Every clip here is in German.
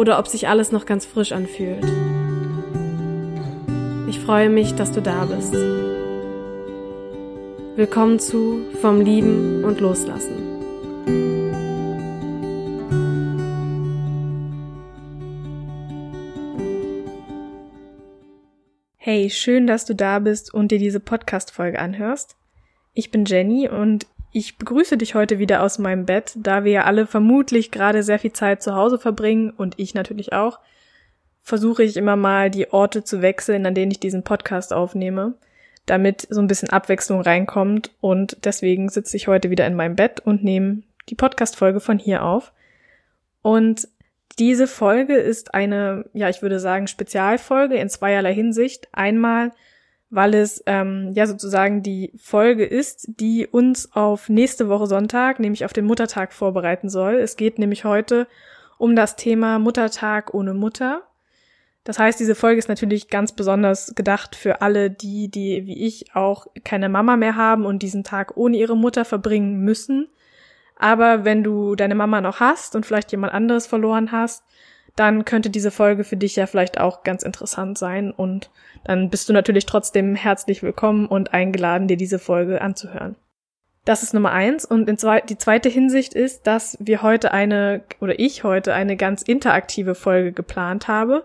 oder ob sich alles noch ganz frisch anfühlt. Ich freue mich, dass du da bist. Willkommen zu Vom Lieben und Loslassen. Hey, schön, dass du da bist und dir diese Podcast-Folge anhörst. Ich bin Jenny und ich begrüße dich heute wieder aus meinem Bett, da wir ja alle vermutlich gerade sehr viel Zeit zu Hause verbringen und ich natürlich auch, versuche ich immer mal die Orte zu wechseln, an denen ich diesen Podcast aufnehme damit so ein bisschen Abwechslung reinkommt. Und deswegen sitze ich heute wieder in meinem Bett und nehme die Podcast-Folge von hier auf. Und diese Folge ist eine, ja, ich würde sagen, Spezialfolge in zweierlei Hinsicht. Einmal, weil es ähm, ja sozusagen die Folge ist, die uns auf nächste Woche Sonntag, nämlich auf den Muttertag vorbereiten soll. Es geht nämlich heute um das Thema Muttertag ohne Mutter. Das heißt, diese Folge ist natürlich ganz besonders gedacht für alle die, die wie ich auch keine Mama mehr haben und diesen Tag ohne ihre Mutter verbringen müssen. Aber wenn du deine Mama noch hast und vielleicht jemand anderes verloren hast, dann könnte diese Folge für dich ja vielleicht auch ganz interessant sein und dann bist du natürlich trotzdem herzlich willkommen und eingeladen, dir diese Folge anzuhören. Das ist Nummer eins. Und die zweite Hinsicht ist, dass wir heute eine, oder ich heute eine ganz interaktive Folge geplant habe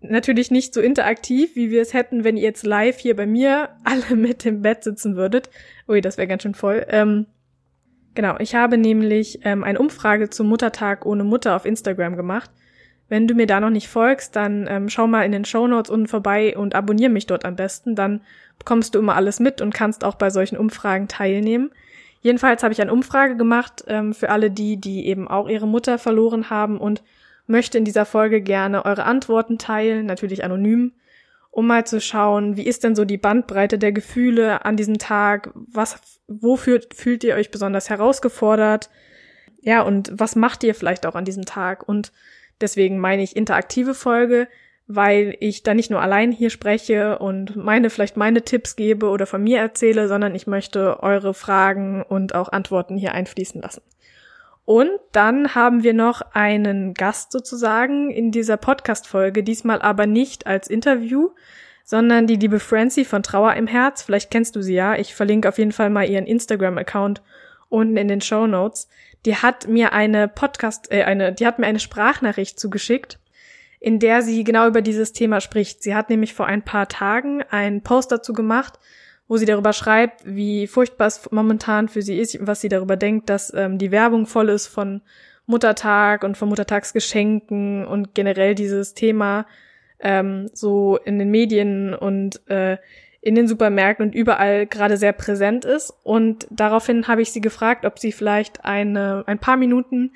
natürlich nicht so interaktiv, wie wir es hätten, wenn ihr jetzt live hier bei mir alle mit im Bett sitzen würdet. Ui, das wäre ganz schön voll. Ähm, genau, ich habe nämlich ähm, eine Umfrage zum Muttertag ohne Mutter auf Instagram gemacht. Wenn du mir da noch nicht folgst, dann ähm, schau mal in den Show Notes unten vorbei und abonniere mich dort am besten. Dann bekommst du immer alles mit und kannst auch bei solchen Umfragen teilnehmen. Jedenfalls habe ich eine Umfrage gemacht ähm, für alle die, die eben auch ihre Mutter verloren haben und möchte in dieser Folge gerne eure Antworten teilen, natürlich anonym, um mal zu schauen, wie ist denn so die Bandbreite der Gefühle an diesem Tag? Was, wofür fühlt ihr euch besonders herausgefordert? Ja, und was macht ihr vielleicht auch an diesem Tag? Und deswegen meine ich interaktive Folge, weil ich da nicht nur allein hier spreche und meine, vielleicht meine Tipps gebe oder von mir erzähle, sondern ich möchte eure Fragen und auch Antworten hier einfließen lassen. Und dann haben wir noch einen Gast sozusagen in dieser Podcast-Folge, diesmal aber nicht als Interview, sondern die liebe Francie von Trauer im Herz. Vielleicht kennst du sie ja. Ich verlinke auf jeden Fall mal ihren Instagram-Account unten in den Show Notes. Die hat mir eine Podcast, äh, eine, die hat mir eine Sprachnachricht zugeschickt, in der sie genau über dieses Thema spricht. Sie hat nämlich vor ein paar Tagen einen Post dazu gemacht, wo sie darüber schreibt, wie furchtbar es momentan für sie ist, was sie darüber denkt, dass ähm, die Werbung voll ist von Muttertag und von Muttertagsgeschenken und generell dieses Thema ähm, so in den Medien und äh, in den Supermärkten und überall gerade sehr präsent ist. Und daraufhin habe ich sie gefragt, ob sie vielleicht eine, ein paar Minuten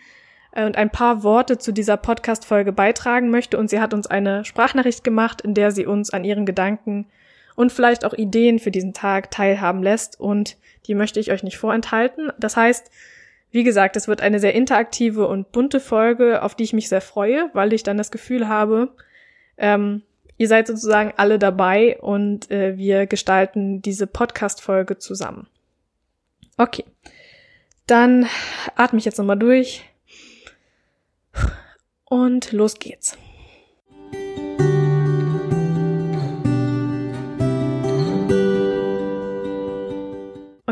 äh, und ein paar Worte zu dieser Podcast-Folge beitragen möchte. Und sie hat uns eine Sprachnachricht gemacht, in der sie uns an ihren Gedanken und vielleicht auch Ideen für diesen Tag teilhaben lässt und die möchte ich euch nicht vorenthalten. Das heißt, wie gesagt, es wird eine sehr interaktive und bunte Folge, auf die ich mich sehr freue, weil ich dann das Gefühl habe, ähm, ihr seid sozusagen alle dabei und äh, wir gestalten diese Podcast-Folge zusammen. Okay, dann atme ich jetzt nochmal durch und los geht's.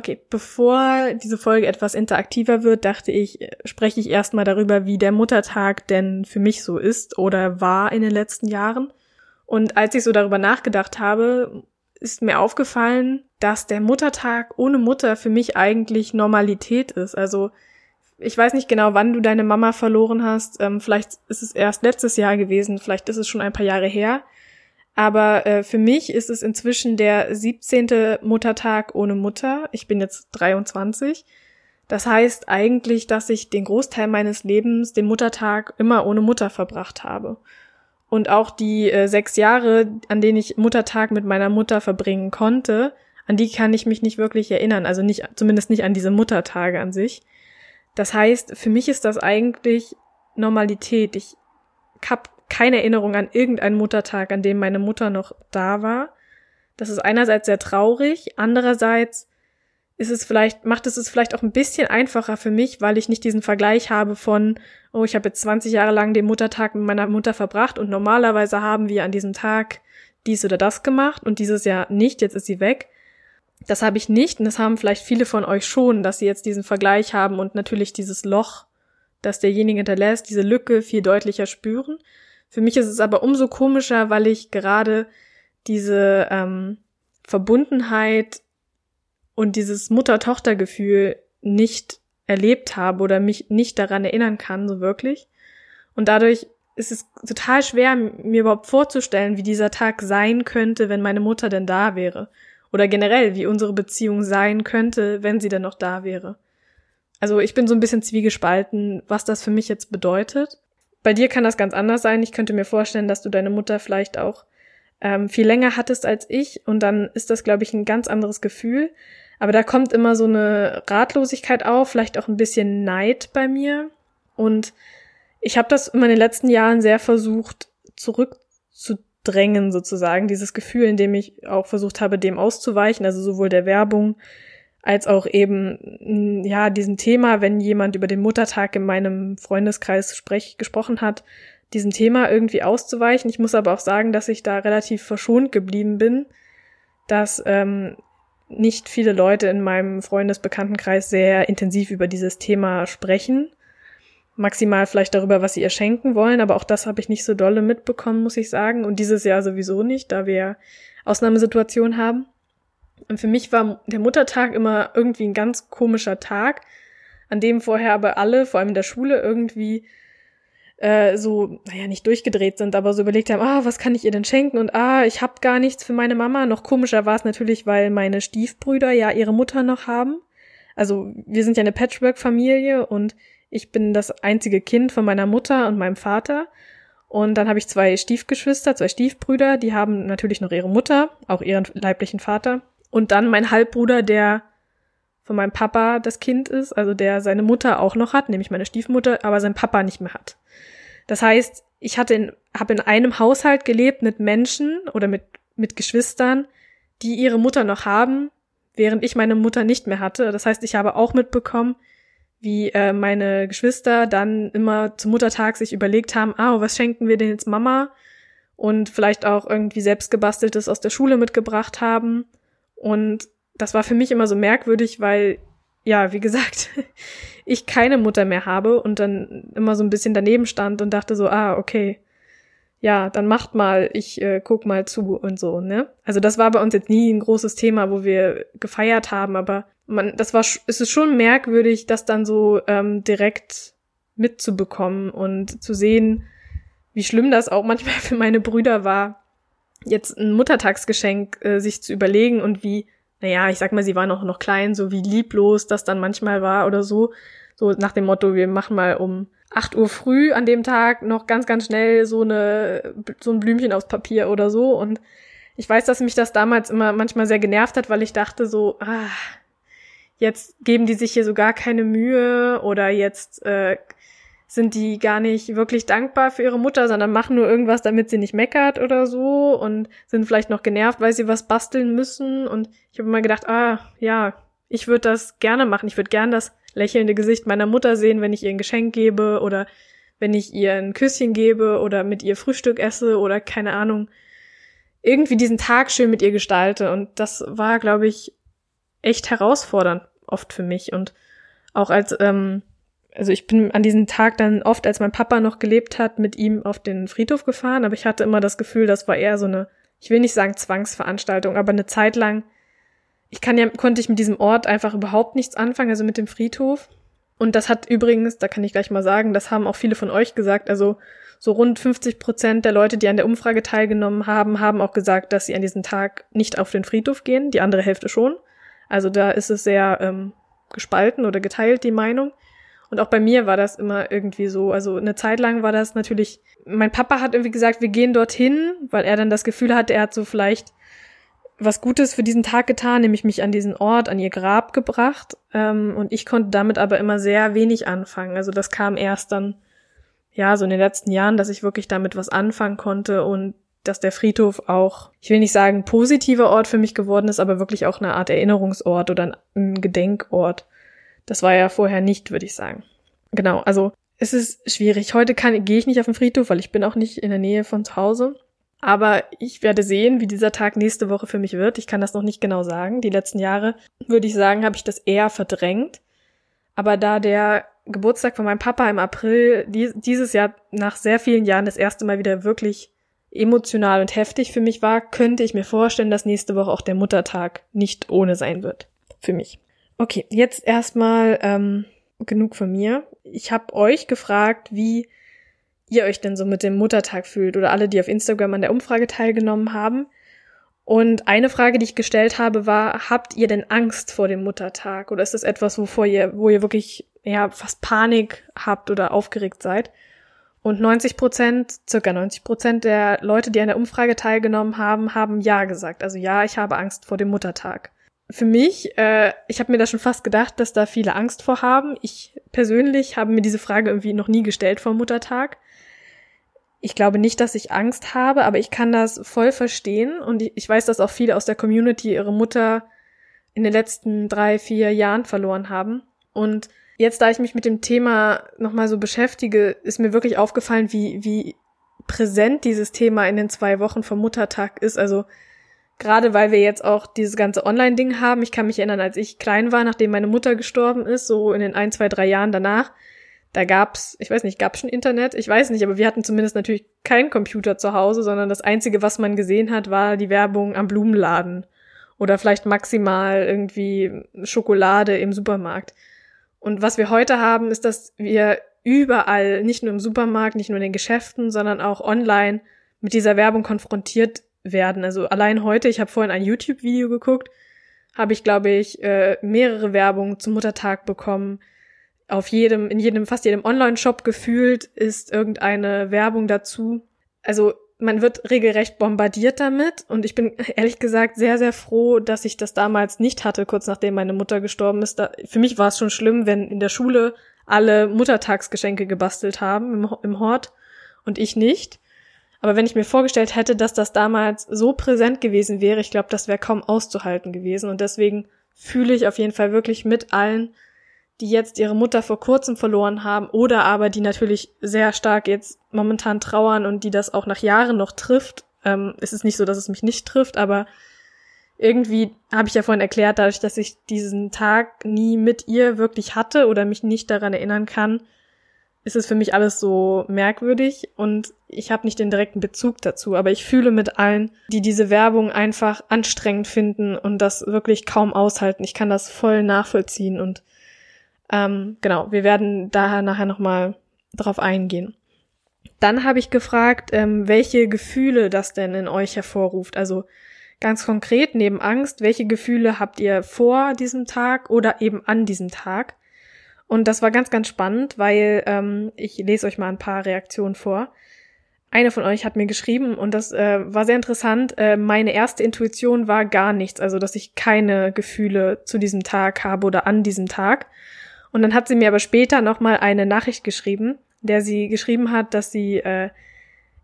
Okay, bevor diese Folge etwas interaktiver wird, dachte ich, spreche ich erstmal darüber, wie der Muttertag denn für mich so ist oder war in den letzten Jahren. Und als ich so darüber nachgedacht habe, ist mir aufgefallen, dass der Muttertag ohne Mutter für mich eigentlich Normalität ist. Also ich weiß nicht genau, wann du deine Mama verloren hast. Ähm, vielleicht ist es erst letztes Jahr gewesen, vielleicht ist es schon ein paar Jahre her. Aber äh, für mich ist es inzwischen der 17. Muttertag ohne Mutter. Ich bin jetzt 23. Das heißt eigentlich, dass ich den Großteil meines Lebens den Muttertag immer ohne Mutter verbracht habe. Und auch die äh, sechs Jahre, an denen ich Muttertag mit meiner Mutter verbringen konnte, an die kann ich mich nicht wirklich erinnern. Also nicht, zumindest nicht an diese Muttertage an sich. Das heißt, für mich ist das eigentlich Normalität. Ich habe keine Erinnerung an irgendeinen Muttertag, an dem meine Mutter noch da war. Das ist einerseits sehr traurig, andererseits ist es vielleicht, macht es es vielleicht auch ein bisschen einfacher für mich, weil ich nicht diesen Vergleich habe von, oh, ich habe jetzt 20 Jahre lang den Muttertag mit meiner Mutter verbracht und normalerweise haben wir an diesem Tag dies oder das gemacht und dieses Jahr nicht, jetzt ist sie weg. Das habe ich nicht und das haben vielleicht viele von euch schon, dass sie jetzt diesen Vergleich haben und natürlich dieses Loch, das derjenige hinterlässt, diese Lücke viel deutlicher spüren. Für mich ist es aber umso komischer, weil ich gerade diese ähm, Verbundenheit und dieses Mutter-Tochter-Gefühl nicht erlebt habe oder mich nicht daran erinnern kann, so wirklich. Und dadurch ist es total schwer, mir überhaupt vorzustellen, wie dieser Tag sein könnte, wenn meine Mutter denn da wäre oder generell, wie unsere Beziehung sein könnte, wenn sie denn noch da wäre. Also ich bin so ein bisschen zwiegespalten, was das für mich jetzt bedeutet. Bei dir kann das ganz anders sein. Ich könnte mir vorstellen, dass du deine Mutter vielleicht auch ähm, viel länger hattest als ich und dann ist das, glaube ich, ein ganz anderes Gefühl. Aber da kommt immer so eine Ratlosigkeit auf, vielleicht auch ein bisschen Neid bei mir. Und ich habe das in den letzten Jahren sehr versucht zurückzudrehen drängen sozusagen, dieses Gefühl, in dem ich auch versucht habe, dem auszuweichen, also sowohl der Werbung als auch eben, mm, ja, diesem Thema, wenn jemand über den Muttertag in meinem Freundeskreis sprech, gesprochen hat, diesem Thema irgendwie auszuweichen. Ich muss aber auch sagen, dass ich da relativ verschont geblieben bin, dass ähm, nicht viele Leute in meinem Freundesbekanntenkreis sehr intensiv über dieses Thema sprechen maximal vielleicht darüber, was sie ihr schenken wollen, aber auch das habe ich nicht so dolle mitbekommen, muss ich sagen. Und dieses Jahr sowieso nicht, da wir Ausnahmesituationen haben. Und für mich war der Muttertag immer irgendwie ein ganz komischer Tag, an dem vorher aber alle, vor allem in der Schule, irgendwie äh, so, naja, nicht durchgedreht sind, aber so überlegt haben, ah, was kann ich ihr denn schenken? Und ah, ich habe gar nichts für meine Mama. Noch komischer war es natürlich, weil meine Stiefbrüder ja ihre Mutter noch haben. Also wir sind ja eine Patchwork-Familie und ich bin das einzige Kind von meiner Mutter und meinem Vater. Und dann habe ich zwei Stiefgeschwister, zwei Stiefbrüder, die haben natürlich noch ihre Mutter, auch ihren leiblichen Vater. Und dann mein Halbbruder, der von meinem Papa das Kind ist, also der seine Mutter auch noch hat, nämlich meine Stiefmutter, aber sein Papa nicht mehr hat. Das heißt, ich hatte in, habe in einem Haushalt gelebt mit Menschen oder mit, mit Geschwistern, die ihre Mutter noch haben, während ich meine Mutter nicht mehr hatte. Das heißt, ich habe auch mitbekommen, wie äh, meine Geschwister dann immer zum Muttertag sich überlegt haben, ah, was schenken wir denn jetzt Mama? Und vielleicht auch irgendwie selbst gebasteltes aus der Schule mitgebracht haben. Und das war für mich immer so merkwürdig, weil, ja, wie gesagt, ich keine Mutter mehr habe und dann immer so ein bisschen daneben stand und dachte so, ah, okay, ja, dann macht mal, ich äh, guck mal zu und so, ne? Also das war bei uns jetzt nie ein großes Thema, wo wir gefeiert haben, aber man, das war, es ist schon merkwürdig, das dann so ähm, direkt mitzubekommen und zu sehen, wie schlimm das auch manchmal für meine Brüder war, jetzt ein Muttertagsgeschenk äh, sich zu überlegen und wie, naja, ich sag mal, sie waren auch noch klein, so wie lieblos das dann manchmal war oder so. So nach dem Motto, wir machen mal um 8 Uhr früh an dem Tag noch ganz, ganz schnell so eine, so ein Blümchen aufs Papier oder so. Und ich weiß, dass mich das damals immer manchmal sehr genervt hat, weil ich dachte so, ah, jetzt geben die sich hier so gar keine Mühe oder jetzt äh, sind die gar nicht wirklich dankbar für ihre Mutter, sondern machen nur irgendwas, damit sie nicht meckert oder so und sind vielleicht noch genervt, weil sie was basteln müssen. Und ich habe immer gedacht, ah, ja, ich würde das gerne machen. Ich würde gern das lächelnde Gesicht meiner Mutter sehen, wenn ich ihr ein Geschenk gebe oder wenn ich ihr ein Küsschen gebe oder mit ihr Frühstück esse oder keine Ahnung, irgendwie diesen Tag schön mit ihr gestalte. Und das war, glaube ich, echt herausfordernd oft für mich. Und auch als, ähm, also ich bin an diesem Tag dann oft, als mein Papa noch gelebt hat, mit ihm auf den Friedhof gefahren, aber ich hatte immer das Gefühl, das war eher so eine, ich will nicht sagen Zwangsveranstaltung, aber eine Zeit lang, ich kann ja, konnte ich mit diesem Ort einfach überhaupt nichts anfangen, also mit dem Friedhof. Und das hat übrigens, da kann ich gleich mal sagen, das haben auch viele von euch gesagt, also so rund 50 Prozent der Leute, die an der Umfrage teilgenommen haben, haben auch gesagt, dass sie an diesem Tag nicht auf den Friedhof gehen, die andere Hälfte schon. Also da ist es sehr ähm, gespalten oder geteilt, die Meinung. Und auch bei mir war das immer irgendwie so. Also eine Zeit lang war das natürlich, mein Papa hat irgendwie gesagt, wir gehen dorthin, weil er dann das Gefühl hatte, er hat so vielleicht was Gutes für diesen Tag getan, nämlich mich an diesen Ort, an ihr Grab gebracht. Ähm, und ich konnte damit aber immer sehr wenig anfangen. Also das kam erst dann, ja, so in den letzten Jahren, dass ich wirklich damit was anfangen konnte und dass der Friedhof auch, ich will nicht sagen positiver Ort für mich geworden ist, aber wirklich auch eine Art Erinnerungsort oder ein Gedenkort. Das war ja vorher nicht, würde ich sagen. Genau, also es ist schwierig. Heute kann, gehe ich nicht auf den Friedhof, weil ich bin auch nicht in der Nähe von zu Hause. Aber ich werde sehen, wie dieser Tag nächste Woche für mich wird. Ich kann das noch nicht genau sagen. Die letzten Jahre, würde ich sagen, habe ich das eher verdrängt. Aber da der Geburtstag von meinem Papa im April dieses Jahr nach sehr vielen Jahren das erste Mal wieder wirklich emotional und heftig für mich war, könnte ich mir vorstellen, dass nächste Woche auch der Muttertag nicht ohne sein wird. Für mich. Okay, jetzt erstmal ähm, genug von mir. Ich habe euch gefragt, wie ihr euch denn so mit dem Muttertag fühlt oder alle, die auf Instagram an der Umfrage teilgenommen haben. Und eine Frage, die ich gestellt habe, war, habt ihr denn Angst vor dem Muttertag? Oder ist das etwas, wovor ihr, wo ihr wirklich, ja, fast Panik habt oder aufgeregt seid? Und 90 Prozent, circa 90 Prozent der Leute, die an der Umfrage teilgenommen haben, haben Ja gesagt. Also ja, ich habe Angst vor dem Muttertag für mich, äh, ich habe mir da schon fast gedacht, dass da viele Angst vor haben. Ich persönlich habe mir diese Frage irgendwie noch nie gestellt vor Muttertag. Ich glaube nicht, dass ich Angst habe, aber ich kann das voll verstehen und ich weiß, dass auch viele aus der Community ihre Mutter in den letzten drei, vier Jahren verloren haben. Und jetzt, da ich mich mit dem Thema nochmal so beschäftige, ist mir wirklich aufgefallen, wie, wie präsent dieses Thema in den zwei Wochen vom Muttertag ist. Also Gerade weil wir jetzt auch dieses ganze Online-Ding haben. Ich kann mich erinnern, als ich klein war, nachdem meine Mutter gestorben ist, so in den ein, zwei, drei Jahren danach, da gab's, ich weiß nicht, gab's schon Internet? Ich weiß nicht, aber wir hatten zumindest natürlich keinen Computer zu Hause, sondern das einzige, was man gesehen hat, war die Werbung am Blumenladen oder vielleicht maximal irgendwie Schokolade im Supermarkt. Und was wir heute haben, ist, dass wir überall, nicht nur im Supermarkt, nicht nur in den Geschäften, sondern auch online mit dieser Werbung konfrontiert werden. Also allein heute, ich habe vorhin ein YouTube-Video geguckt, habe ich, glaube ich, äh, mehrere Werbungen zum Muttertag bekommen. Auf jedem, in jedem, fast jedem Online-Shop gefühlt ist irgendeine Werbung dazu. Also man wird regelrecht bombardiert damit und ich bin ehrlich gesagt sehr, sehr froh, dass ich das damals nicht hatte, kurz nachdem meine Mutter gestorben ist. Da, für mich war es schon schlimm, wenn in der Schule alle Muttertagsgeschenke gebastelt haben im, im Hort und ich nicht. Aber wenn ich mir vorgestellt hätte, dass das damals so präsent gewesen wäre, ich glaube, das wäre kaum auszuhalten gewesen. Und deswegen fühle ich auf jeden Fall wirklich mit allen, die jetzt ihre Mutter vor kurzem verloren haben oder aber die natürlich sehr stark jetzt momentan trauern und die das auch nach Jahren noch trifft. Ähm, es ist nicht so, dass es mich nicht trifft, aber irgendwie habe ich ja vorhin erklärt, dadurch, dass ich diesen Tag nie mit ihr wirklich hatte oder mich nicht daran erinnern kann, ist es für mich alles so merkwürdig und ich habe nicht den direkten Bezug dazu, aber ich fühle mit allen, die diese Werbung einfach anstrengend finden und das wirklich kaum aushalten. Ich kann das voll nachvollziehen und ähm, genau, wir werden daher nachher nochmal drauf eingehen. Dann habe ich gefragt, ähm, welche Gefühle das denn in euch hervorruft. Also ganz konkret neben Angst, welche Gefühle habt ihr vor diesem Tag oder eben an diesem Tag? Und das war ganz, ganz spannend, weil ähm, ich lese euch mal ein paar Reaktionen vor. Eine von euch hat mir geschrieben und das äh, war sehr interessant. Äh, meine erste Intuition war gar nichts, also dass ich keine Gefühle zu diesem Tag habe oder an diesem Tag. Und dann hat sie mir aber später nochmal eine Nachricht geschrieben, der sie geschrieben hat, dass sie äh,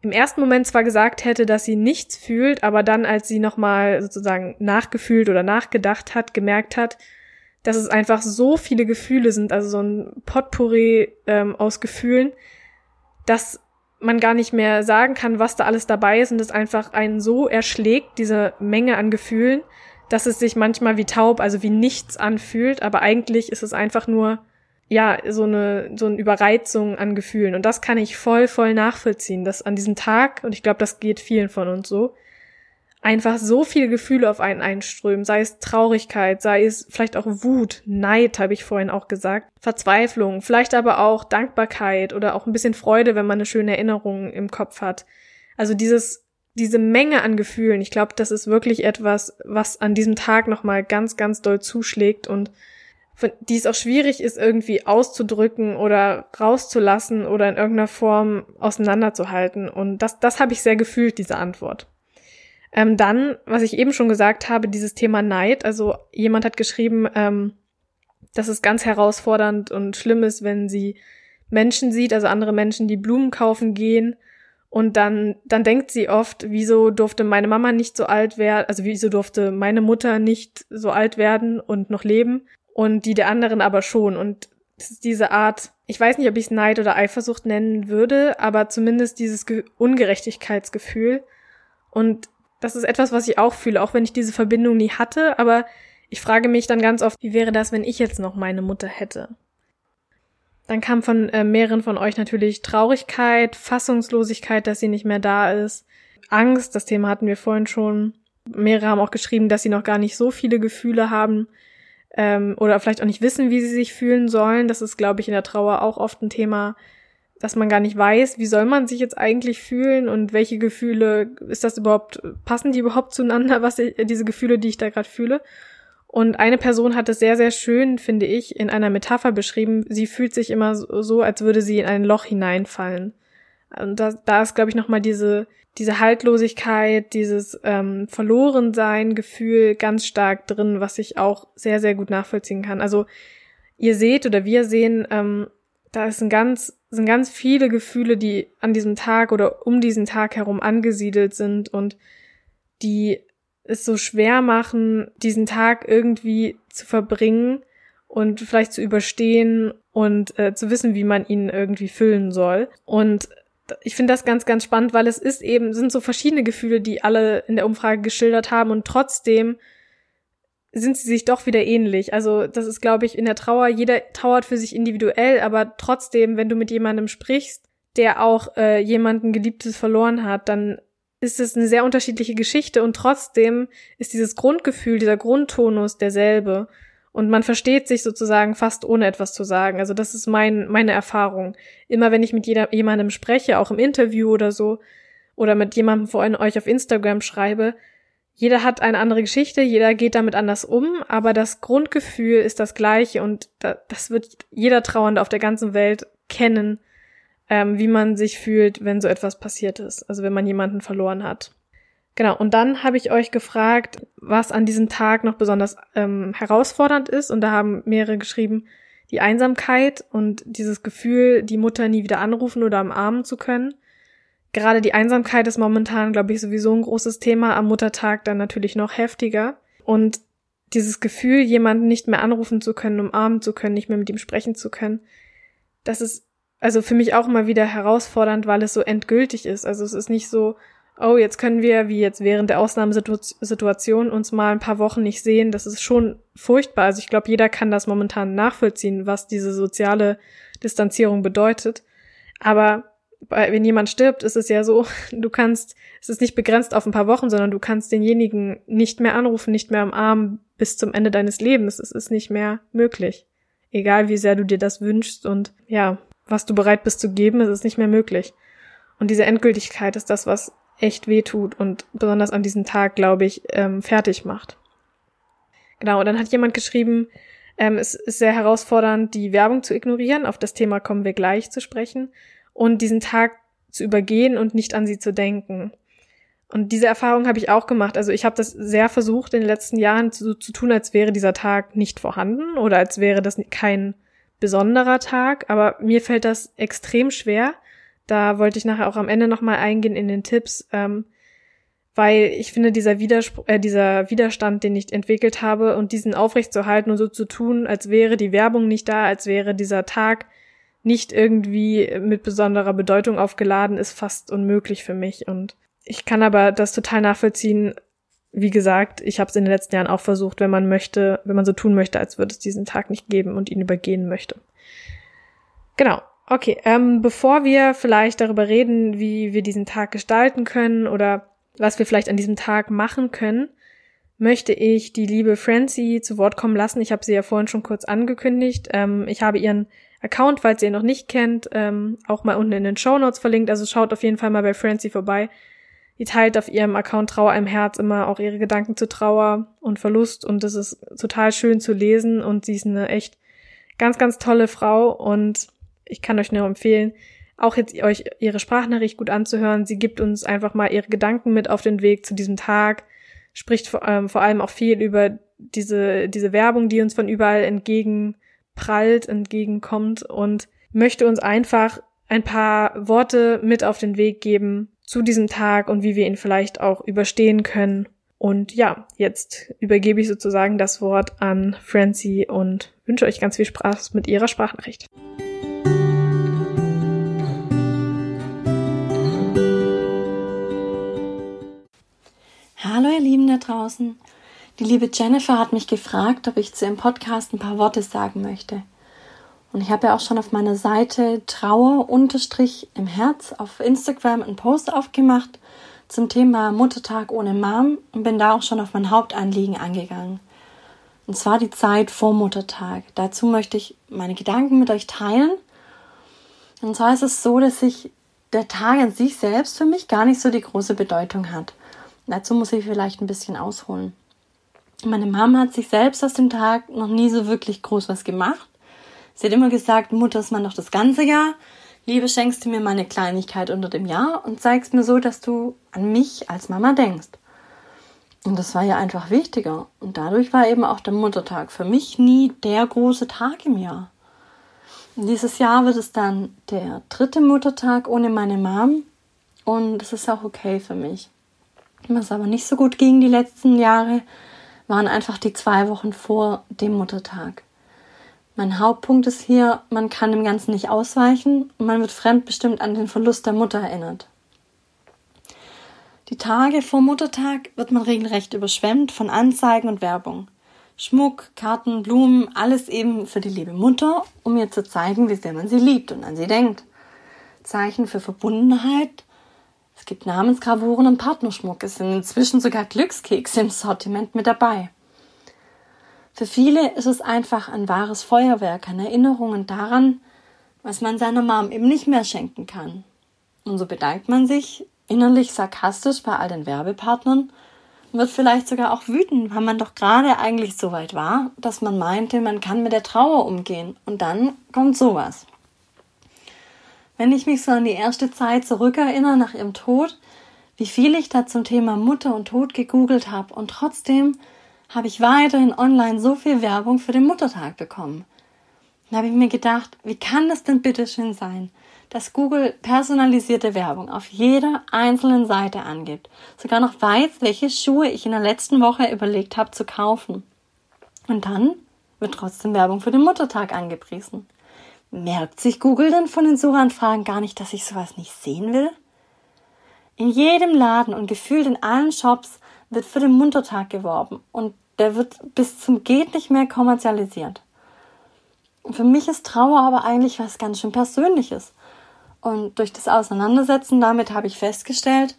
im ersten Moment zwar gesagt hätte, dass sie nichts fühlt, aber dann, als sie nochmal sozusagen nachgefühlt oder nachgedacht hat, gemerkt hat, dass es einfach so viele Gefühle sind, also so ein Potpourri ähm, aus Gefühlen, dass man gar nicht mehr sagen kann, was da alles dabei ist und es einfach einen so erschlägt, diese Menge an Gefühlen, dass es sich manchmal wie taub, also wie nichts anfühlt, aber eigentlich ist es einfach nur, ja, so eine, so eine Überreizung an Gefühlen. Und das kann ich voll, voll nachvollziehen, dass an diesem Tag, und ich glaube, das geht vielen von uns so, einfach so viele Gefühle auf einen einströmen, sei es Traurigkeit, sei es vielleicht auch Wut, Neid, habe ich vorhin auch gesagt, Verzweiflung, vielleicht aber auch Dankbarkeit oder auch ein bisschen Freude, wenn man eine schöne Erinnerung im Kopf hat. Also dieses diese Menge an Gefühlen, ich glaube, das ist wirklich etwas, was an diesem Tag nochmal ganz, ganz doll zuschlägt und die es auch schwierig ist, irgendwie auszudrücken oder rauszulassen oder in irgendeiner Form auseinanderzuhalten. Und das, das habe ich sehr gefühlt, diese Antwort. Ähm, dann, was ich eben schon gesagt habe, dieses Thema Neid. Also jemand hat geschrieben, ähm, dass es ganz herausfordernd und schlimm ist, wenn sie Menschen sieht, also andere Menschen, die Blumen kaufen gehen und dann, dann denkt sie oft, wieso durfte meine Mama nicht so alt werden, also wieso durfte meine Mutter nicht so alt werden und noch leben und die der anderen aber schon. Und es ist diese Art, ich weiß nicht, ob ich es Neid oder Eifersucht nennen würde, aber zumindest dieses Ge Ungerechtigkeitsgefühl. Und das ist etwas, was ich auch fühle, auch wenn ich diese Verbindung nie hatte, aber ich frage mich dann ganz oft, wie wäre das, wenn ich jetzt noch meine Mutter hätte? Dann kam von äh, mehreren von euch natürlich Traurigkeit, Fassungslosigkeit, dass sie nicht mehr da ist, Angst, das Thema hatten wir vorhin schon. Mehrere haben auch geschrieben, dass sie noch gar nicht so viele Gefühle haben ähm, oder vielleicht auch nicht wissen, wie sie sich fühlen sollen. Das ist, glaube ich, in der Trauer auch oft ein Thema, dass man gar nicht weiß, wie soll man sich jetzt eigentlich fühlen und welche Gefühle ist das überhaupt, passen die überhaupt zueinander, was ich, diese Gefühle, die ich da gerade fühle. Und eine Person hat es sehr, sehr schön, finde ich, in einer Metapher beschrieben. Sie fühlt sich immer so, als würde sie in ein Loch hineinfallen. Und da, da ist, glaube ich, nochmal diese, diese Haltlosigkeit, dieses ähm, Verlorensein-Gefühl ganz stark drin, was ich auch sehr, sehr gut nachvollziehen kann. Also ihr seht oder wir sehen, ähm, da ein ganz, sind ganz viele Gefühle, die an diesem Tag oder um diesen Tag herum angesiedelt sind und die es so schwer machen, diesen Tag irgendwie zu verbringen und vielleicht zu überstehen und äh, zu wissen, wie man ihn irgendwie füllen soll. Und ich finde das ganz, ganz spannend, weil es ist eben, sind so verschiedene Gefühle, die alle in der Umfrage geschildert haben und trotzdem sind sie sich doch wieder ähnlich. Also das ist, glaube ich, in der Trauer, jeder trauert für sich individuell, aber trotzdem, wenn du mit jemandem sprichst, der auch äh, jemanden Geliebtes verloren hat, dann ist es eine sehr unterschiedliche Geschichte und trotzdem ist dieses Grundgefühl, dieser Grundtonus derselbe. Und man versteht sich sozusagen fast ohne etwas zu sagen. Also das ist mein, meine Erfahrung. Immer wenn ich mit jeder, jemandem spreche, auch im Interview oder so, oder mit jemandem vor euch auf Instagram schreibe, jeder hat eine andere Geschichte, jeder geht damit anders um, aber das Grundgefühl ist das gleiche und das wird jeder Trauernde auf der ganzen Welt kennen ähm, wie man sich fühlt, wenn so etwas passiert ist, also wenn man jemanden verloren hat. Genau, und dann habe ich euch gefragt, was an diesem Tag noch besonders ähm, herausfordernd ist, und da haben mehrere geschrieben, die Einsamkeit und dieses Gefühl, die Mutter nie wieder anrufen oder umarmen zu können. Gerade die Einsamkeit ist momentan, glaube ich, sowieso ein großes Thema, am Muttertag dann natürlich noch heftiger. Und dieses Gefühl, jemanden nicht mehr anrufen zu können, umarmen zu können, nicht mehr mit ihm sprechen zu können, das ist also für mich auch immer wieder herausfordernd, weil es so endgültig ist. Also es ist nicht so, oh, jetzt können wir, wie jetzt während der Ausnahmesituation, uns mal ein paar Wochen nicht sehen. Das ist schon furchtbar. Also ich glaube, jeder kann das momentan nachvollziehen, was diese soziale Distanzierung bedeutet. Aber wenn jemand stirbt, ist es ja so, du kannst, es ist nicht begrenzt auf ein paar Wochen, sondern du kannst denjenigen nicht mehr anrufen, nicht mehr umarmen bis zum Ende deines Lebens. Es ist nicht mehr möglich. Egal wie sehr du dir das wünschst und ja, was du bereit bist zu geben, ist es nicht mehr möglich. Und diese Endgültigkeit ist das, was echt weh tut und besonders an diesem Tag, glaube ich, ähm, fertig macht. Genau, und dann hat jemand geschrieben, ähm, es ist sehr herausfordernd, die Werbung zu ignorieren. Auf das Thema kommen wir gleich zu sprechen. Und diesen Tag zu übergehen und nicht an sie zu denken. Und diese Erfahrung habe ich auch gemacht. Also ich habe das sehr versucht in den letzten Jahren zu, zu tun, als wäre dieser Tag nicht vorhanden oder als wäre das kein besonderer Tag, aber mir fällt das extrem schwer. Da wollte ich nachher auch am Ende nochmal eingehen in den Tipps, ähm, weil ich finde, dieser, Widerspr äh, dieser Widerstand, den ich entwickelt habe und diesen aufrechtzuerhalten und so zu tun, als wäre die Werbung nicht da, als wäre dieser Tag nicht irgendwie mit besonderer Bedeutung aufgeladen, ist fast unmöglich für mich. Und ich kann aber das total nachvollziehen, wie gesagt, ich habe es in den letzten Jahren auch versucht, wenn man möchte, wenn man so tun möchte, als würde es diesen Tag nicht geben und ihn übergehen möchte. Genau. Okay, ähm, bevor wir vielleicht darüber reden, wie wir diesen Tag gestalten können oder was wir vielleicht an diesem Tag machen können, möchte ich die liebe Francie zu Wort kommen lassen. Ich habe sie ja vorhin schon kurz angekündigt. Ähm, ich habe ihren Account, falls ihr ihn noch nicht kennt, ähm, auch mal unten in den Show Notes verlinkt. Also schaut auf jeden Fall mal bei Francie vorbei. Die teilt auf ihrem Account Trauer im Herz immer auch ihre Gedanken zu Trauer und Verlust und das ist total schön zu lesen und sie ist eine echt ganz, ganz tolle Frau und ich kann euch nur empfehlen, auch jetzt euch ihre Sprachnachricht gut anzuhören. Sie gibt uns einfach mal ihre Gedanken mit auf den Weg zu diesem Tag, spricht vor, ähm, vor allem auch viel über diese, diese Werbung, die uns von überall entgegenprallt, entgegenkommt und möchte uns einfach ein paar Worte mit auf den Weg geben zu diesem Tag und wie wir ihn vielleicht auch überstehen können. Und ja, jetzt übergebe ich sozusagen das Wort an Francie und wünsche euch ganz viel Spaß mit ihrer Sprachnachricht. Hallo ihr Lieben da draußen. Die liebe Jennifer hat mich gefragt, ob ich zu ihrem Podcast ein paar Worte sagen möchte. Und ich habe ja auch schon auf meiner Seite Trauer unterstrich im Herz auf Instagram einen Post aufgemacht zum Thema Muttertag ohne Mom und bin da auch schon auf mein Hauptanliegen angegangen. Und zwar die Zeit vor Muttertag. Dazu möchte ich meine Gedanken mit euch teilen. Und zwar ist es so, dass sich der Tag an sich selbst für mich gar nicht so die große Bedeutung hat. Dazu muss ich vielleicht ein bisschen ausholen. Meine Mama hat sich selbst aus dem Tag noch nie so wirklich groß was gemacht. Sie hat immer gesagt, Mutter ist man noch das ganze Jahr. Liebe, schenkst du mir meine Kleinigkeit unter dem Jahr und zeigst mir so, dass du an mich als Mama denkst. Und das war ja einfach wichtiger. Und dadurch war eben auch der Muttertag für mich nie der große Tag im Jahr. Und dieses Jahr wird es dann der dritte Muttertag ohne meine Mom. Und es ist auch okay für mich. Was aber nicht so gut ging die letzten Jahre, waren einfach die zwei Wochen vor dem Muttertag. Mein Hauptpunkt ist hier, man kann dem Ganzen nicht ausweichen und man wird fremdbestimmt an den Verlust der Mutter erinnert. Die Tage vor Muttertag wird man regelrecht überschwemmt von Anzeigen und Werbung. Schmuck, Karten, Blumen, alles eben für die liebe Mutter, um ihr zu zeigen, wie sehr man sie liebt und an sie denkt. Zeichen für Verbundenheit es gibt Namensgravuren und Partnerschmuck. Es sind inzwischen sogar Glückskekse im Sortiment mit dabei. Für viele ist es einfach ein wahres Feuerwerk an Erinnerungen daran, was man seiner Mom eben nicht mehr schenken kann. Und so bedankt man sich innerlich sarkastisch bei all den Werbepartnern und wird vielleicht sogar auch wütend, weil man doch gerade eigentlich so weit war, dass man meinte, man kann mit der Trauer umgehen. Und dann kommt sowas. Wenn ich mich so an die erste Zeit zurückerinnere nach ihrem Tod, wie viel ich da zum Thema Mutter und Tod gegoogelt habe und trotzdem habe ich weiterhin online so viel Werbung für den Muttertag bekommen. Da habe ich mir gedacht, wie kann das denn bitte schön sein, dass Google personalisierte Werbung auf jeder einzelnen Seite angibt, sogar noch weiß, welche Schuhe ich in der letzten Woche überlegt habe zu kaufen. Und dann wird trotzdem Werbung für den Muttertag angepriesen. Merkt sich Google denn von den Suchanfragen gar nicht, dass ich sowas nicht sehen will? In jedem Laden und gefühlt in allen Shops wird für den Muttertag geworben und der wird bis zum geht nicht mehr kommerzialisiert. Für mich ist Trauer aber eigentlich was ganz schön Persönliches. Und durch das Auseinandersetzen damit habe ich festgestellt,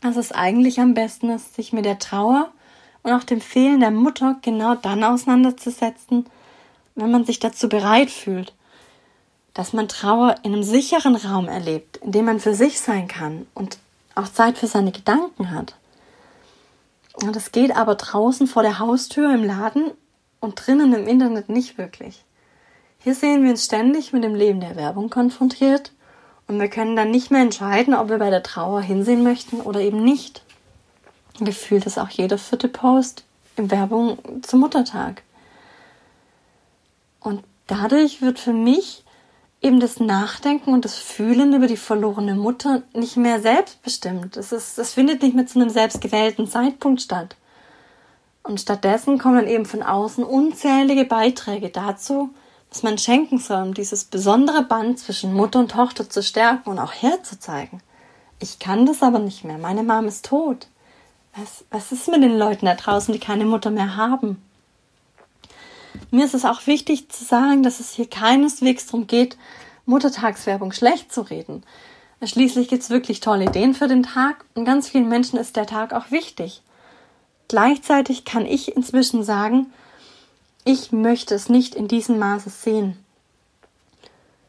dass es eigentlich am besten ist, sich mit der Trauer und auch dem Fehlen der Mutter genau dann auseinanderzusetzen, wenn man sich dazu bereit fühlt dass man Trauer in einem sicheren Raum erlebt, in dem man für sich sein kann und auch Zeit für seine Gedanken hat. Und das geht aber draußen vor der Haustür im Laden und drinnen im Internet nicht wirklich. Hier sehen wir uns ständig mit dem Leben der Werbung konfrontiert und wir können dann nicht mehr entscheiden, ob wir bei der Trauer hinsehen möchten oder eben nicht. Gefühlt ist auch jeder vierte Post in Werbung zum Muttertag. Und dadurch wird für mich eben das Nachdenken und das Fühlen über die verlorene Mutter nicht mehr selbstbestimmt. Das, ist, das findet nicht mehr zu einem selbstgewählten Zeitpunkt statt. Und stattdessen kommen eben von außen unzählige Beiträge dazu, was man schenken soll, um dieses besondere Band zwischen Mutter und Tochter zu stärken und auch herzuzeigen. Ich kann das aber nicht mehr. Meine Mom ist tot. Was, was ist mit den Leuten da draußen, die keine Mutter mehr haben? Mir ist es auch wichtig zu sagen, dass es hier keineswegs darum geht, Muttertagswerbung schlecht zu reden. Schließlich gibt's wirklich tolle Ideen für den Tag und ganz vielen Menschen ist der Tag auch wichtig. Gleichzeitig kann ich inzwischen sagen, ich möchte es nicht in diesem Maße sehen.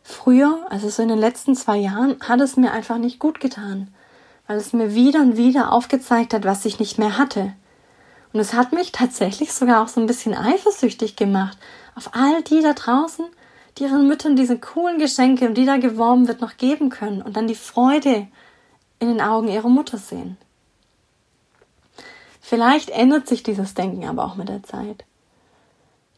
Früher, also so in den letzten zwei Jahren, hat es mir einfach nicht gut getan, weil es mir wieder und wieder aufgezeigt hat, was ich nicht mehr hatte. Und es hat mich tatsächlich sogar auch so ein bisschen eifersüchtig gemacht auf all die da draußen, die ihren Müttern diese coolen Geschenke, um die da geworben wird, noch geben können und dann die Freude in den Augen ihrer Mutter sehen. Vielleicht ändert sich dieses Denken aber auch mit der Zeit.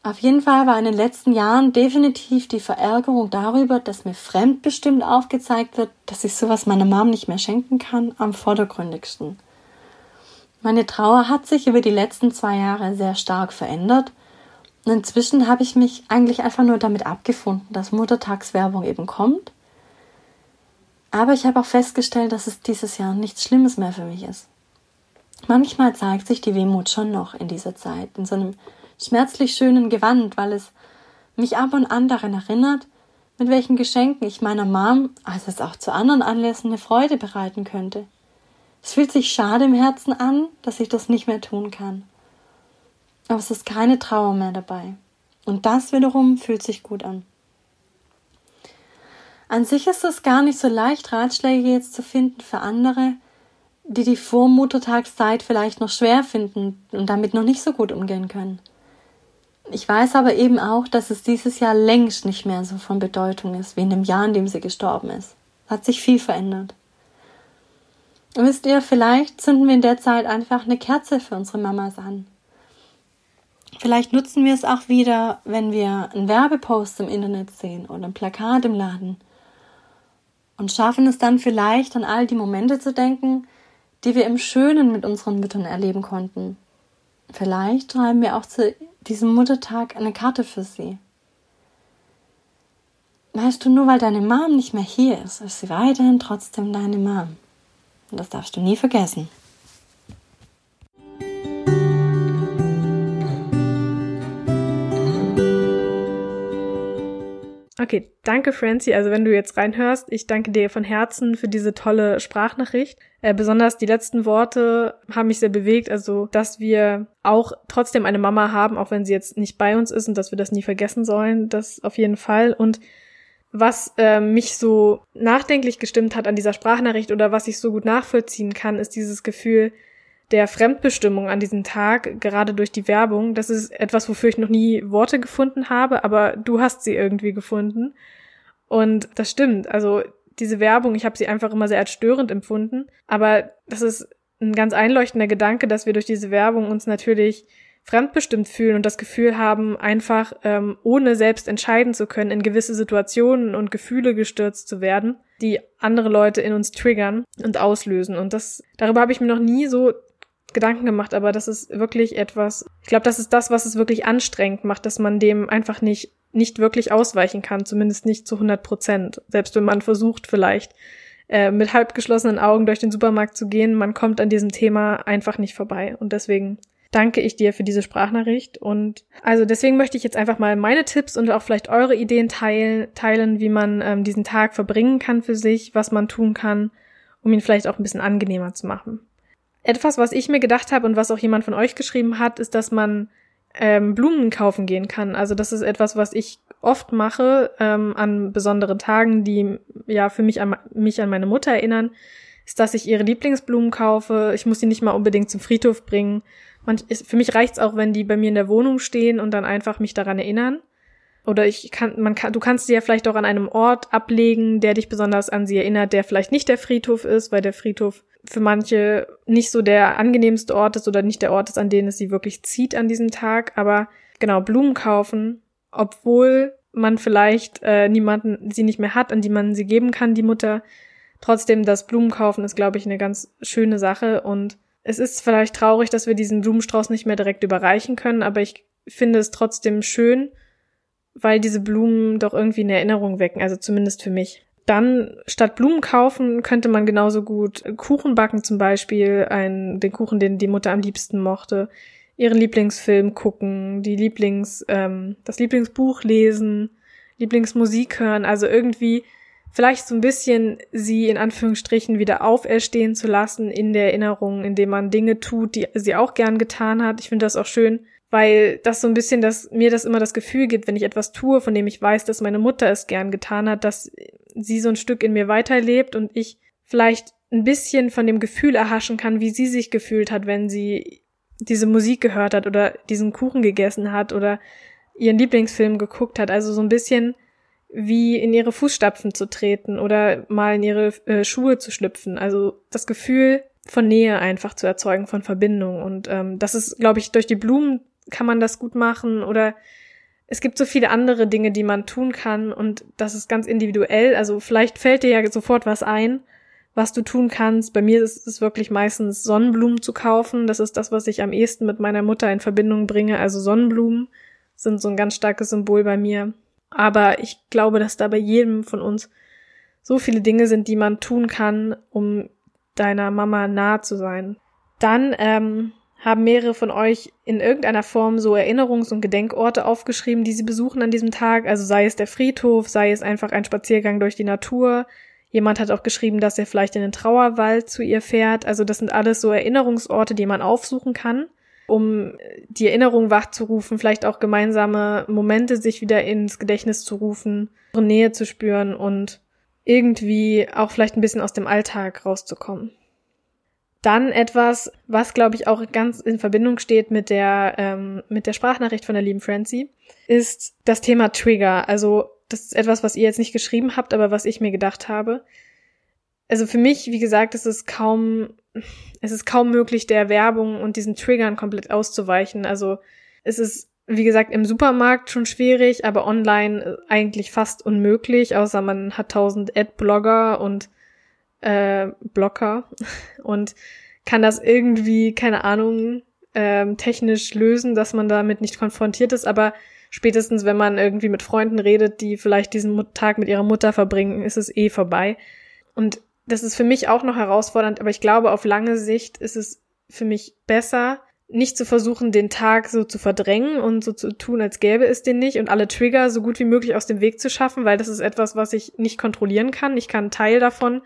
Auf jeden Fall war in den letzten Jahren definitiv die Verärgerung darüber, dass mir fremdbestimmt aufgezeigt wird, dass ich sowas meiner Mom nicht mehr schenken kann, am vordergründigsten. Meine Trauer hat sich über die letzten zwei Jahre sehr stark verändert und inzwischen habe ich mich eigentlich einfach nur damit abgefunden, dass Muttertagswerbung eben kommt. Aber ich habe auch festgestellt, dass es dieses Jahr nichts Schlimmes mehr für mich ist. Manchmal zeigt sich die Wehmut schon noch in dieser Zeit, in so einem schmerzlich schönen Gewand, weil es mich ab und an daran erinnert, mit welchen Geschenken ich meiner Mom, also es auch zu anderen Anlässen, eine Freude bereiten könnte. Es fühlt sich schade im Herzen an, dass ich das nicht mehr tun kann. Aber es ist keine Trauer mehr dabei. Und das wiederum fühlt sich gut an. An sich ist es gar nicht so leicht, Ratschläge jetzt zu finden für andere, die die Vormuttertagszeit vielleicht noch schwer finden und damit noch nicht so gut umgehen können. Ich weiß aber eben auch, dass es dieses Jahr längst nicht mehr so von Bedeutung ist, wie in dem Jahr, in dem sie gestorben ist. Hat sich viel verändert. Wisst ihr, vielleicht zünden wir in der Zeit einfach eine Kerze für unsere Mamas an. Vielleicht nutzen wir es auch wieder, wenn wir einen Werbepost im Internet sehen oder ein Plakat im Laden. Und schaffen es dann vielleicht an all die Momente zu denken, die wir im Schönen mit unseren Müttern erleben konnten. Vielleicht schreiben wir auch zu diesem Muttertag eine Karte für sie. Weißt du, nur weil deine Mom nicht mehr hier ist, ist sie weiterhin trotzdem deine Mom. Und das darfst du nie vergessen. Okay, danke Francie. Also wenn du jetzt reinhörst, ich danke dir von Herzen für diese tolle Sprachnachricht. Äh, besonders die letzten Worte haben mich sehr bewegt. Also, dass wir auch trotzdem eine Mama haben, auch wenn sie jetzt nicht bei uns ist und dass wir das nie vergessen sollen, das auf jeden Fall. Und was äh, mich so nachdenklich gestimmt hat an dieser Sprachnachricht oder was ich so gut nachvollziehen kann, ist dieses Gefühl, der Fremdbestimmung an diesem Tag, gerade durch die Werbung. Das ist etwas, wofür ich noch nie Worte gefunden habe, aber du hast sie irgendwie gefunden. Und das stimmt. Also diese Werbung, ich habe sie einfach immer sehr als störend empfunden. Aber das ist ein ganz einleuchtender Gedanke, dass wir durch diese Werbung uns natürlich fremdbestimmt fühlen und das Gefühl haben, einfach ähm, ohne selbst entscheiden zu können, in gewisse Situationen und Gefühle gestürzt zu werden, die andere Leute in uns triggern und auslösen. Und das, darüber habe ich mir noch nie so Gedanken gemacht, aber das ist wirklich etwas, ich glaube, das ist das, was es wirklich anstrengend macht, dass man dem einfach nicht, nicht wirklich ausweichen kann, zumindest nicht zu 100 Prozent. Selbst wenn man versucht vielleicht, äh, mit halb geschlossenen Augen durch den Supermarkt zu gehen, man kommt an diesem Thema einfach nicht vorbei. Und deswegen danke ich dir für diese Sprachnachricht. Und also deswegen möchte ich jetzt einfach mal meine Tipps und auch vielleicht eure Ideen teilen, teilen wie man ähm, diesen Tag verbringen kann für sich, was man tun kann, um ihn vielleicht auch ein bisschen angenehmer zu machen. Etwas, was ich mir gedacht habe und was auch jemand von euch geschrieben hat, ist, dass man ähm, Blumen kaufen gehen kann. Also das ist etwas, was ich oft mache ähm, an besonderen Tagen, die ja für mich an mich an meine Mutter erinnern, ist, dass ich ihre Lieblingsblumen kaufe. Ich muss sie nicht mal unbedingt zum Friedhof bringen. Man, ist, für mich reicht's auch, wenn die bei mir in der Wohnung stehen und dann einfach mich daran erinnern. Oder ich kann, man kann, du kannst sie ja vielleicht auch an einem Ort ablegen, der dich besonders an sie erinnert, der vielleicht nicht der Friedhof ist, weil der Friedhof für manche nicht so der angenehmste Ort ist oder nicht der Ort ist, an den es sie wirklich zieht an diesem Tag. Aber genau, Blumen kaufen, obwohl man vielleicht äh, niemanden sie nicht mehr hat, an die man sie geben kann, die Mutter. Trotzdem, das Blumenkaufen ist, glaube ich, eine ganz schöne Sache. Und es ist vielleicht traurig, dass wir diesen Blumenstrauß nicht mehr direkt überreichen können, aber ich finde es trotzdem schön, weil diese Blumen doch irgendwie eine Erinnerung wecken, also zumindest für mich. Dann statt Blumen kaufen könnte man genauso gut Kuchen backen zum Beispiel, einen, den Kuchen, den die Mutter am liebsten mochte, ihren Lieblingsfilm gucken, die Lieblings, ähm, das Lieblingsbuch lesen, Lieblingsmusik hören, also irgendwie vielleicht so ein bisschen sie in Anführungsstrichen wieder auferstehen zu lassen in der Erinnerung, indem man Dinge tut, die sie auch gern getan hat. Ich finde das auch schön, weil das so ein bisschen das, mir das immer das Gefühl gibt, wenn ich etwas tue, von dem ich weiß, dass meine Mutter es gern getan hat, dass sie so ein Stück in mir weiterlebt und ich vielleicht ein bisschen von dem Gefühl erhaschen kann, wie sie sich gefühlt hat, wenn sie diese Musik gehört hat oder diesen Kuchen gegessen hat oder ihren Lieblingsfilm geguckt hat. Also so ein bisschen wie in ihre Fußstapfen zu treten oder mal in ihre äh, Schuhe zu schlüpfen. Also das Gefühl von Nähe einfach zu erzeugen, von Verbindung. Und ähm, das ist, glaube ich, durch die Blumen kann man das gut machen oder es gibt so viele andere Dinge, die man tun kann und das ist ganz individuell. Also vielleicht fällt dir ja sofort was ein, was du tun kannst. Bei mir ist es wirklich meistens Sonnenblumen zu kaufen. Das ist das, was ich am ehesten mit meiner Mutter in Verbindung bringe. Also Sonnenblumen sind so ein ganz starkes Symbol bei mir. Aber ich glaube, dass da bei jedem von uns so viele Dinge sind, die man tun kann, um deiner Mama nahe zu sein. Dann ähm, haben mehrere von euch in irgendeiner Form so Erinnerungs- und Gedenkorte aufgeschrieben, die sie besuchen an diesem Tag. Also sei es der Friedhof, sei es einfach ein Spaziergang durch die Natur. Jemand hat auch geschrieben, dass er vielleicht in den Trauerwald zu ihr fährt. Also das sind alles so Erinnerungsorte, die man aufsuchen kann um die Erinnerung wachzurufen, vielleicht auch gemeinsame Momente sich wieder ins Gedächtnis zu rufen, Nähe zu spüren und irgendwie auch vielleicht ein bisschen aus dem Alltag rauszukommen. Dann etwas, was glaube ich auch ganz in Verbindung steht mit der ähm, mit der Sprachnachricht von der lieben Francie, ist das Thema Trigger. Also das ist etwas, was ihr jetzt nicht geschrieben habt, aber was ich mir gedacht habe. Also für mich, wie gesagt, ist es kaum es ist kaum möglich, der Werbung und diesen Triggern komplett auszuweichen. Also es ist, wie gesagt, im Supermarkt schon schwierig, aber online eigentlich fast unmöglich, außer man hat tausend Ad-Blogger und äh, Blocker und kann das irgendwie, keine Ahnung, ähm, technisch lösen, dass man damit nicht konfrontiert ist, aber spätestens, wenn man irgendwie mit Freunden redet, die vielleicht diesen Tag mit ihrer Mutter verbringen, ist es eh vorbei. Und das ist für mich auch noch herausfordernd, aber ich glaube, auf lange Sicht ist es für mich besser, nicht zu versuchen, den Tag so zu verdrängen und so zu tun, als gäbe es den nicht und alle Trigger so gut wie möglich aus dem Weg zu schaffen, weil das ist etwas, was ich nicht kontrollieren kann. Ich kann Teil davon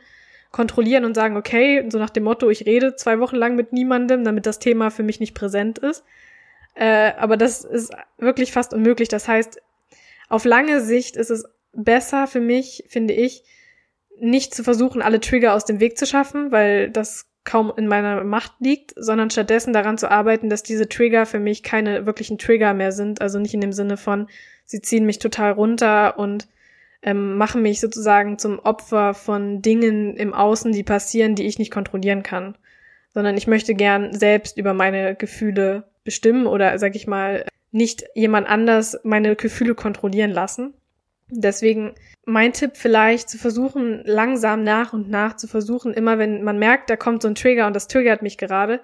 kontrollieren und sagen, okay, so nach dem Motto, ich rede zwei Wochen lang mit niemandem, damit das Thema für mich nicht präsent ist. Äh, aber das ist wirklich fast unmöglich. Das heißt, auf lange Sicht ist es besser für mich, finde ich, nicht zu versuchen, alle Trigger aus dem Weg zu schaffen, weil das kaum in meiner Macht liegt, sondern stattdessen daran zu arbeiten, dass diese Trigger für mich keine wirklichen Trigger mehr sind. Also nicht in dem Sinne von, sie ziehen mich total runter und ähm, machen mich sozusagen zum Opfer von Dingen im Außen, die passieren, die ich nicht kontrollieren kann. Sondern ich möchte gern selbst über meine Gefühle bestimmen oder, sag ich mal, nicht jemand anders meine Gefühle kontrollieren lassen. Deswegen mein Tipp vielleicht zu versuchen, langsam nach und nach zu versuchen, immer wenn man merkt, da kommt so ein Trigger und das triggert mich gerade,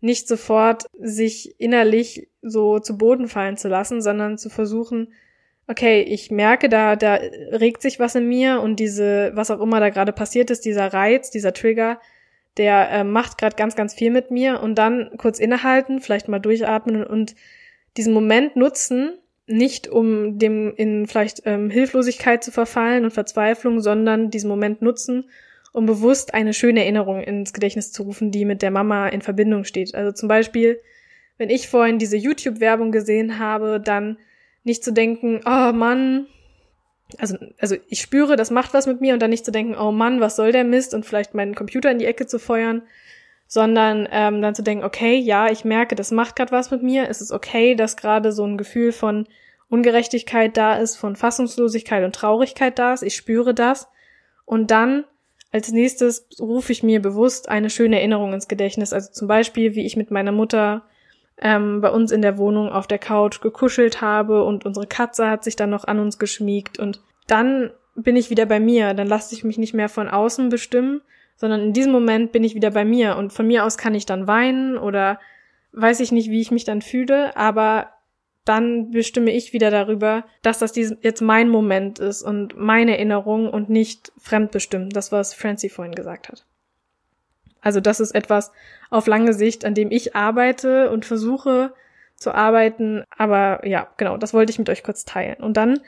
nicht sofort sich innerlich so zu Boden fallen zu lassen, sondern zu versuchen, okay, ich merke, da, da regt sich was in mir und diese, was auch immer da gerade passiert ist, dieser Reiz, dieser Trigger, der äh, macht gerade ganz, ganz viel mit mir und dann kurz innehalten, vielleicht mal durchatmen und diesen Moment nutzen, nicht um dem in vielleicht ähm, Hilflosigkeit zu verfallen und Verzweiflung, sondern diesen Moment nutzen, um bewusst eine schöne Erinnerung ins Gedächtnis zu rufen, die mit der Mama in Verbindung steht. Also zum Beispiel, wenn ich vorhin diese YouTube-Werbung gesehen habe, dann nicht zu denken, oh Mann, also, also ich spüre, das macht was mit mir und dann nicht zu denken, oh Mann, was soll der Mist und vielleicht meinen Computer in die Ecke zu feuern, sondern ähm, dann zu denken, okay, ja, ich merke, das macht gerade was mit mir. Es ist okay, dass gerade so ein Gefühl von Ungerechtigkeit da ist, von Fassungslosigkeit und Traurigkeit da ist. Ich spüre das. Und dann als nächstes rufe ich mir bewusst eine schöne Erinnerung ins Gedächtnis. Also zum Beispiel, wie ich mit meiner Mutter ähm, bei uns in der Wohnung auf der Couch gekuschelt habe und unsere Katze hat sich dann noch an uns geschmiegt. Und dann bin ich wieder bei mir. Dann lasse ich mich nicht mehr von außen bestimmen, sondern in diesem Moment bin ich wieder bei mir und von mir aus kann ich dann weinen oder weiß ich nicht, wie ich mich dann fühle, aber dann bestimme ich wieder darüber, dass das jetzt mein Moment ist und meine Erinnerung und nicht fremdbestimmt, das was Francie vorhin gesagt hat. Also das ist etwas auf lange Sicht, an dem ich arbeite und versuche zu arbeiten, aber ja, genau, das wollte ich mit euch kurz teilen. Und dann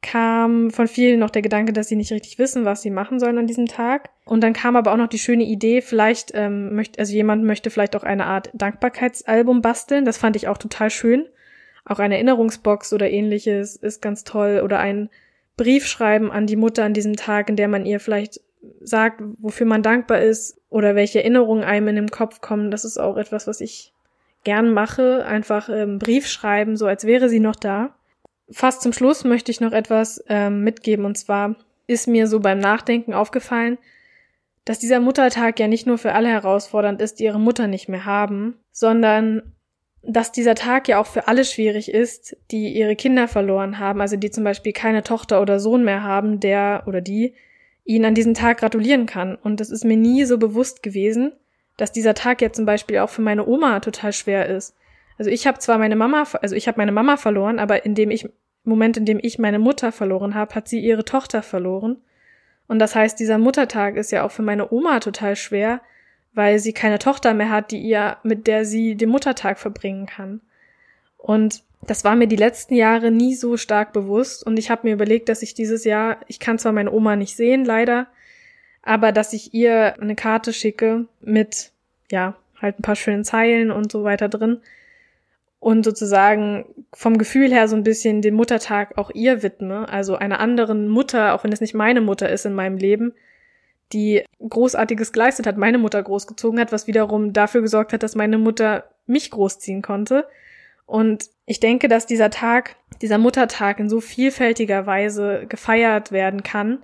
kam von vielen noch der Gedanke, dass sie nicht richtig wissen, was sie machen sollen an diesem Tag. Und dann kam aber auch noch die schöne Idee, vielleicht ähm, möchte, also jemand möchte vielleicht auch eine Art Dankbarkeitsalbum basteln. Das fand ich auch total schön. Auch eine Erinnerungsbox oder ähnliches ist ganz toll. Oder ein Brief schreiben an die Mutter an diesem Tag, in der man ihr vielleicht sagt, wofür man dankbar ist oder welche Erinnerungen einem in den Kopf kommen. Das ist auch etwas, was ich gern mache. Einfach ähm, Brief schreiben, so als wäre sie noch da. Fast zum Schluss möchte ich noch etwas ähm, mitgeben und zwar ist mir so beim Nachdenken aufgefallen, dass dieser Muttertag ja nicht nur für alle herausfordernd ist, die ihre Mutter nicht mehr haben, sondern dass dieser Tag ja auch für alle schwierig ist, die ihre Kinder verloren haben, also die zum Beispiel keine Tochter oder Sohn mehr haben, der oder die ihnen an diesem Tag gratulieren kann. Und es ist mir nie so bewusst gewesen, dass dieser Tag ja zum Beispiel auch für meine Oma total schwer ist. Also ich habe zwar meine Mama, also ich habe meine Mama verloren, aber in dem ich, Moment, in dem ich meine Mutter verloren habe, hat sie ihre Tochter verloren. Und das heißt, dieser Muttertag ist ja auch für meine Oma total schwer, weil sie keine Tochter mehr hat, die ihr, mit der sie den Muttertag verbringen kann. Und das war mir die letzten Jahre nie so stark bewusst und ich habe mir überlegt, dass ich dieses Jahr, ich kann zwar meine Oma nicht sehen, leider, aber dass ich ihr eine Karte schicke mit, ja, halt ein paar schönen Zeilen und so weiter drin und sozusagen vom Gefühl her so ein bisschen den Muttertag auch ihr widme, also einer anderen Mutter, auch wenn es nicht meine Mutter ist in meinem Leben, die Großartiges geleistet hat, meine Mutter großgezogen hat, was wiederum dafür gesorgt hat, dass meine Mutter mich großziehen konnte. Und ich denke, dass dieser Tag, dieser Muttertag in so vielfältiger Weise gefeiert werden kann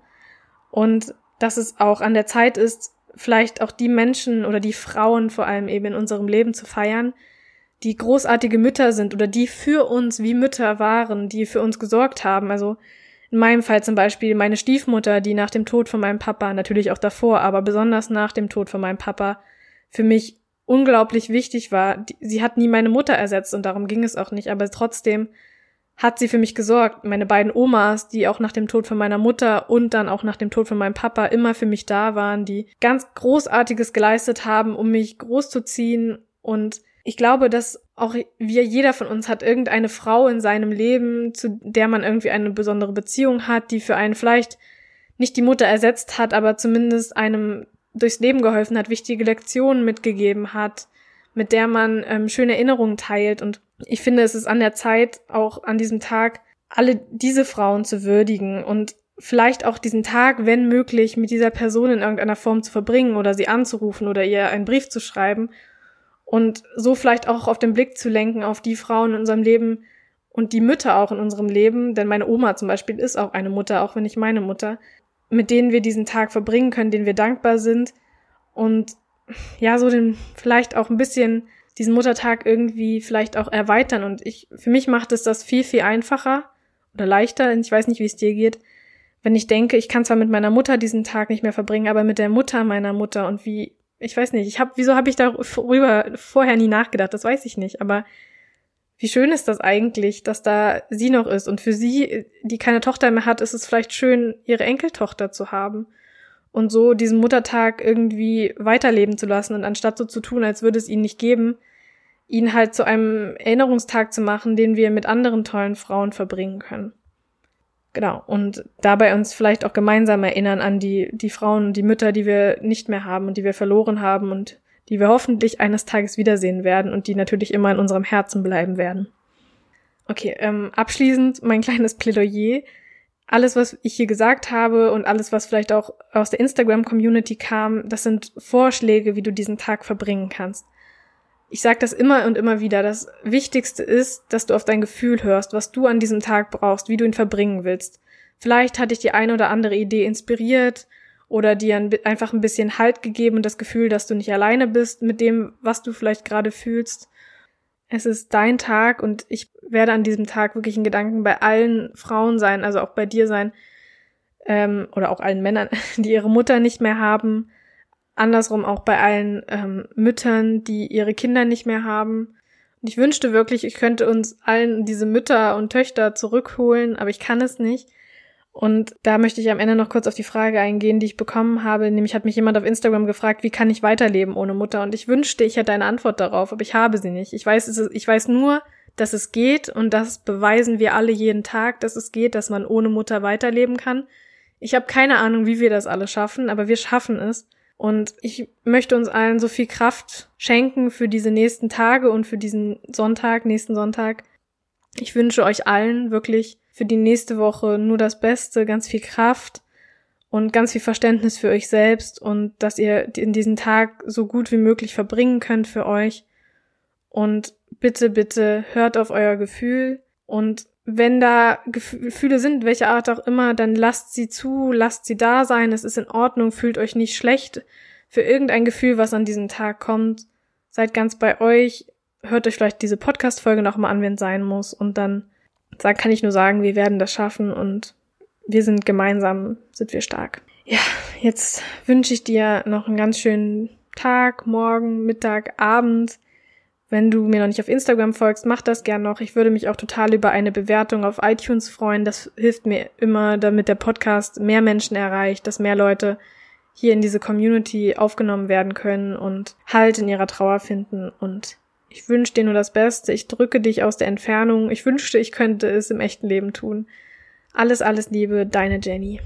und dass es auch an der Zeit ist, vielleicht auch die Menschen oder die Frauen vor allem eben in unserem Leben zu feiern, die großartige Mütter sind oder die für uns wie Mütter waren, die für uns gesorgt haben. Also in meinem Fall zum Beispiel meine Stiefmutter, die nach dem Tod von meinem Papa, natürlich auch davor, aber besonders nach dem Tod von meinem Papa, für mich unglaublich wichtig war. Sie hat nie meine Mutter ersetzt und darum ging es auch nicht, aber trotzdem hat sie für mich gesorgt. Meine beiden Omas, die auch nach dem Tod von meiner Mutter und dann auch nach dem Tod von meinem Papa immer für mich da waren, die ganz Großartiges geleistet haben, um mich großzuziehen und ich glaube, dass auch wir, jeder von uns hat irgendeine Frau in seinem Leben, zu der man irgendwie eine besondere Beziehung hat, die für einen vielleicht nicht die Mutter ersetzt hat, aber zumindest einem durchs Leben geholfen hat, wichtige Lektionen mitgegeben hat, mit der man ähm, schöne Erinnerungen teilt. Und ich finde, es ist an der Zeit, auch an diesem Tag, alle diese Frauen zu würdigen und vielleicht auch diesen Tag, wenn möglich, mit dieser Person in irgendeiner Form zu verbringen oder sie anzurufen oder ihr einen Brief zu schreiben und so vielleicht auch auf den Blick zu lenken auf die Frauen in unserem Leben und die Mütter auch in unserem Leben, denn meine Oma zum Beispiel ist auch eine Mutter, auch wenn nicht meine Mutter, mit denen wir diesen Tag verbringen können, denen wir dankbar sind. Und ja, so den vielleicht auch ein bisschen diesen Muttertag irgendwie vielleicht auch erweitern. Und ich für mich macht es das viel viel einfacher oder leichter, ich weiß nicht, wie es dir geht, wenn ich denke, ich kann zwar mit meiner Mutter diesen Tag nicht mehr verbringen, aber mit der Mutter meiner Mutter und wie ich weiß nicht, ich habe, wieso habe ich darüber vorher nie nachgedacht? Das weiß ich nicht. Aber wie schön ist das eigentlich, dass da sie noch ist und für sie, die keine Tochter mehr hat, ist es vielleicht schön, ihre Enkeltochter zu haben und so diesen Muttertag irgendwie weiterleben zu lassen und anstatt so zu tun, als würde es ihn nicht geben, ihn halt zu einem Erinnerungstag zu machen, den wir mit anderen tollen Frauen verbringen können. Genau. Und dabei uns vielleicht auch gemeinsam erinnern an die, die Frauen und die Mütter, die wir nicht mehr haben und die wir verloren haben und die wir hoffentlich eines Tages wiedersehen werden und die natürlich immer in unserem Herzen bleiben werden. Okay, ähm, abschließend mein kleines Plädoyer. Alles, was ich hier gesagt habe und alles, was vielleicht auch aus der Instagram-Community kam, das sind Vorschläge, wie du diesen Tag verbringen kannst ich sage das immer und immer wieder, das Wichtigste ist, dass du auf dein Gefühl hörst, was du an diesem Tag brauchst, wie du ihn verbringen willst. Vielleicht hat dich die eine oder andere Idee inspiriert oder dir einfach ein bisschen Halt gegeben und das Gefühl, dass du nicht alleine bist mit dem, was du vielleicht gerade fühlst. Es ist dein Tag und ich werde an diesem Tag wirklich in Gedanken bei allen Frauen sein, also auch bei dir sein, ähm, oder auch allen Männern, die ihre Mutter nicht mehr haben, Andersrum auch bei allen ähm, Müttern, die ihre Kinder nicht mehr haben. Und ich wünschte wirklich, ich könnte uns allen diese Mütter und Töchter zurückholen, aber ich kann es nicht. Und da möchte ich am Ende noch kurz auf die Frage eingehen, die ich bekommen habe. Nämlich hat mich jemand auf Instagram gefragt, wie kann ich weiterleben ohne Mutter? Und ich wünschte, ich hätte eine Antwort darauf, aber ich habe sie nicht. Ich weiß, ich weiß nur, dass es geht und das beweisen wir alle jeden Tag, dass es geht, dass man ohne Mutter weiterleben kann. Ich habe keine Ahnung, wie wir das alle schaffen, aber wir schaffen es. Und ich möchte uns allen so viel Kraft schenken für diese nächsten Tage und für diesen Sonntag, nächsten Sonntag. Ich wünsche euch allen wirklich für die nächste Woche nur das Beste, ganz viel Kraft und ganz viel Verständnis für euch selbst und dass ihr in diesen Tag so gut wie möglich verbringen könnt für euch. Und bitte, bitte hört auf euer Gefühl und wenn da Gefühle sind, welche Art auch immer, dann lasst sie zu, lasst sie da sein, es ist in Ordnung, fühlt euch nicht schlecht für irgendein Gefühl, was an diesem Tag kommt. Seid ganz bei euch, hört euch vielleicht diese Podcast-Folge nochmal an, wenn es sein muss und dann kann ich nur sagen, wir werden das schaffen und wir sind gemeinsam, sind wir stark. Ja, jetzt wünsche ich dir noch einen ganz schönen Tag, Morgen, Mittag, Abend. Wenn du mir noch nicht auf Instagram folgst, mach das gern noch. Ich würde mich auch total über eine Bewertung auf iTunes freuen. Das hilft mir immer, damit der Podcast mehr Menschen erreicht, dass mehr Leute hier in diese Community aufgenommen werden können und Halt in ihrer Trauer finden. Und ich wünsche dir nur das Beste. Ich drücke dich aus der Entfernung. Ich wünschte, ich könnte es im echten Leben tun. Alles, alles Liebe, deine Jenny.